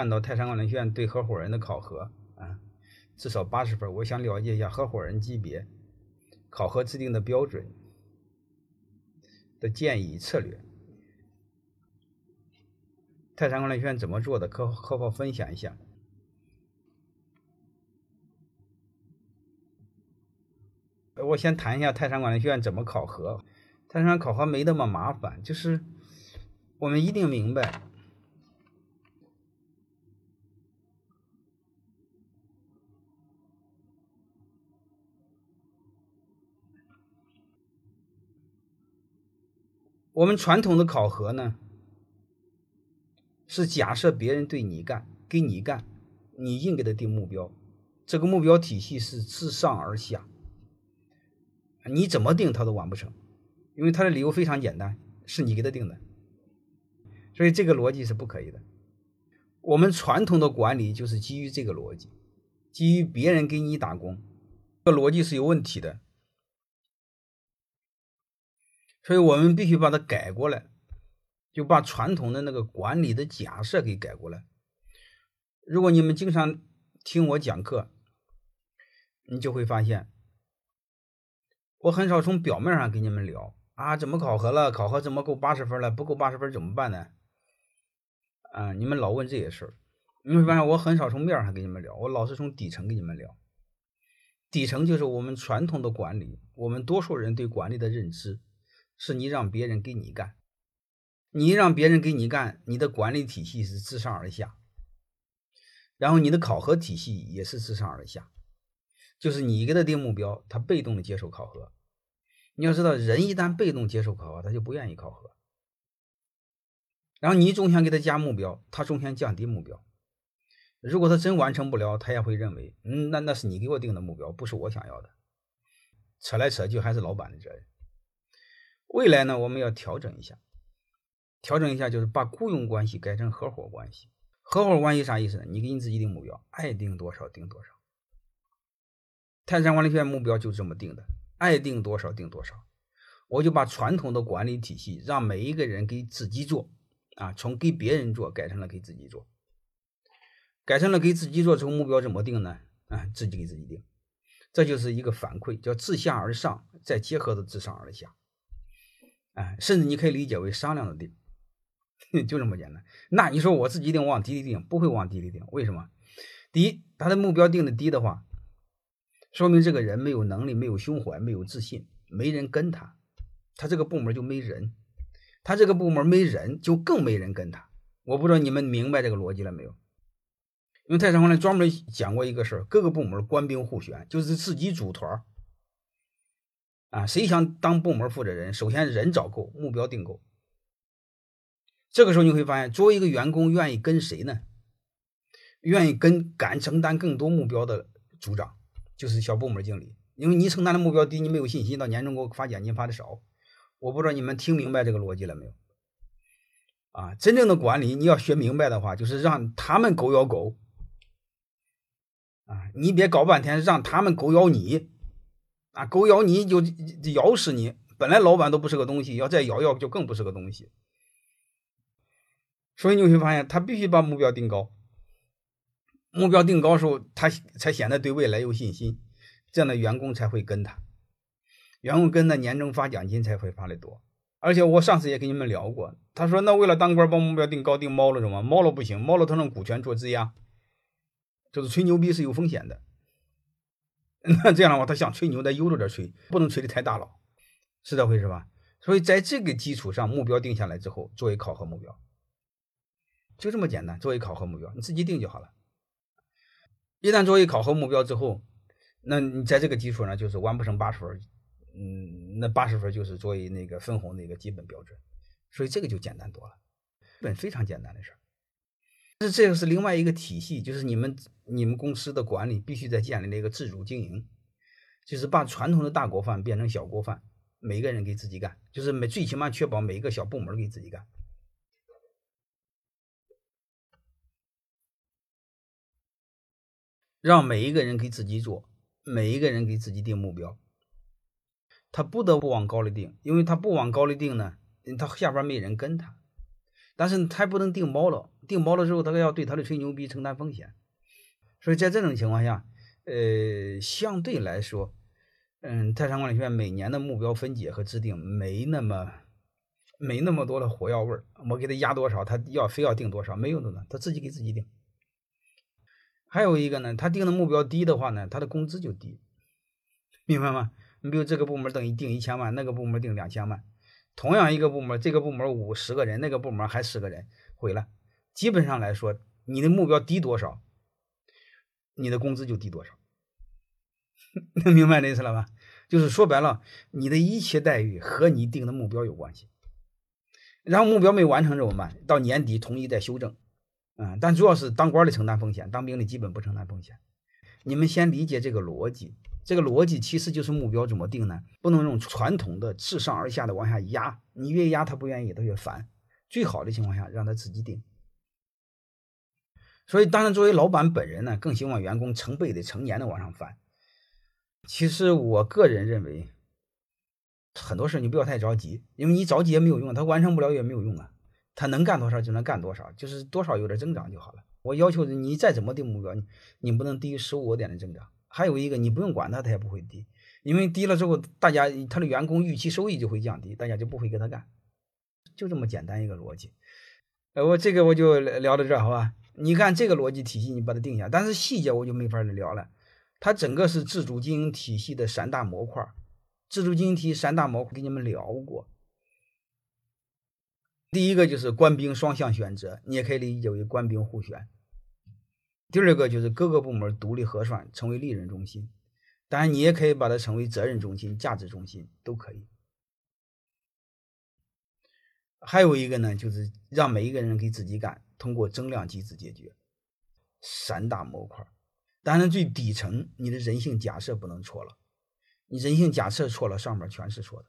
看到泰山管理学院对合伙人的考核啊，至少八十分。我想了解一下合伙人级别考核制定的标准的建议策略。泰山管理学院怎么做的？可可否分享一下？我先谈一下泰山管理学院怎么考核。泰山考核没那么麻烦，就是我们一定明白，我们传统的考核呢，是假设别人对你干，给你干，你硬给他定目标，这个目标体系是自上而下。你怎么定他都完不成，因为他的理由非常简单，是你给他定的，所以这个逻辑是不可以的。我们传统的管理就是基于这个逻辑，基于别人给你打工，这个逻辑是有问题的，所以我们必须把它改过来，就把传统的那个管理的假设给改过来。如果你们经常听我讲课，你就会发现。我很少从表面上跟你们聊啊，怎么考核了？考核怎么够八十分了？不够八十分怎么办呢？啊，你们老问这些事儿，你会发现我很少从面上跟你们聊，我老是从底层跟你们聊。底层就是我们传统的管理，我们多数人对管理的认知是你让别人给你干，你让别人给你干，你的管理体系是自上而下，然后你的考核体系也是自上而下。就是你给他定目标，他被动的接受考核。你要知道，人一旦被动接受考核，他就不愿意考核。然后你总想给他加目标，他总想降低目标。如果他真完成不了，他也会认为，嗯，那那是你给我定的目标，不是我想要的。扯来扯去还是老板的责任。未来呢，我们要调整一下，调整一下就是把雇佣关系改成合伙关系。合伙关系啥意思呢？你给你自己定目标，爱定多少定多少。泰山管理学院目标就这么定的，爱定多少定多少。我就把传统的管理体系，让每一个人给自己做，啊，从给别人做改成了给自己做，改成了给自己做。这个目标怎么定呢？啊，自己给自己定，这就是一个反馈，叫自下而上，再结合的自上而下。啊，甚至你可以理解为商量的定，就这么简单。那你说我自己定往低里定，不会往低里定，为什么？第一，他的目标定的低的话。说明这个人没有能力，没有胸怀，没有自信，没人跟他，他这个部门就没人，他这个部门没人，就更没人跟他。我不知道你们明白这个逻辑了没有？因为泰山管理专门讲过一个事儿，各个部门官兵互选，就是自己组团啊，谁想当部门负责人，首先人找够，目标定够。这个时候你会发现，作为一个员工，愿意跟谁呢？愿意跟敢承担更多目标的组长。就是小部门经理，因为你承担的目标低，你没有信心，到年终给我发奖金发的少。我不知道你们听明白这个逻辑了没有？啊，真正的管理你要学明白的话，就是让他们狗咬狗，啊，你别搞半天让他们狗咬你，啊，狗咬你就咬死你。本来老板都不是个东西，要再咬咬就更不是个东西。所以你会发现，他必须把目标定高。目标定高时候，他才显得对未来有信心，这样的员工才会跟他，员工跟他年终发奖金才会发的多。而且我上次也跟你们聊过，他说那为了当官把目标定高定猫了，是吗？猫了不行，猫了他让股权做质押，就是吹牛逼是有风险的。那这样的话，他想吹牛，得悠着点吹，不能吹的太大了，是这回事吧？所以在这个基础上，目标定下来之后，作为考核目标，就这么简单，作为考核目标，你自己定就好了。一旦作为考核目标之后，那你在这个基础上就是完不成八十分，嗯，那八十分就是作为那个分红的一个基本标准，所以这个就简单多了，本非常简单的事儿。是这个是另外一个体系，就是你们你们公司的管理必须在建立了一个自主经营，就是把传统的大锅饭变成小锅饭，每个人给自己干，就是每最起码确保每一个小部门给自己干。让每一个人给自己做，每一个人给自己定目标。他不得不往高里定，因为他不往高里定呢，他下边没人跟他。但是他不能定包了，定包了之后，他要对他的吹牛逼承担风险。所以在这种情况下，呃，相对来说，嗯，泰山管理学院每年的目标分解和制定没那么没那么多的火药味儿。我给他压多少，他要非要定多少，没有的呢，他自己给自己定。还有一个呢，他定的目标低的话呢，他的工资就低，明白吗？你比如这个部门等于定一千万，那个部门定两千万，同样一个部门，这个部门五十个人，那个部门还十个人，毁了。基本上来说，你的目标低多少，你的工资就低多少。能明白这意思了吧？就是说白了，你的一切待遇和你定的目标有关系。然后目标没完成怎么办？到年底统一再修正。嗯，但主要是当官的承担风险，当兵的基本不承担风险。你们先理解这个逻辑，这个逻辑其实就是目标怎么定呢？不能用传统的自上而下的往下压，你越压他不愿意，他越烦。最好的情况下让他自己定。所以，当然作为老板本人呢，更希望员工成倍的、成年的往上翻。其实我个人认为，很多事你不要太着急，因为你着急也没有用，他完成不了也没有用啊。他能干多少就能干多少，就是多少有点增长就好了。我要求你再怎么定目标，你不能低于十五个点的增长。还有一个，你不用管他，他也不会低，因为低了之后，大家他的员工预期收益就会降低，大家就不会给他干，就这么简单一个逻辑。呃，我这个我就聊到这好吧？你看这个逻辑体系，你把它定下，但是细节我就没法聊了。它整个是自主经营体系的三大模块，自主经营体系三大模块给你们聊过。第一个就是官兵双向选择，你也可以理解为官兵互选。第二个就是各个部门独立核算，成为利润中心，当然你也可以把它成为责任中心、价值中心都可以。还有一个呢，就是让每一个人给自己干，通过增量机制解决。三大模块，当然最底层你的人性假设不能错了，你人性假设错了，上面全是错的。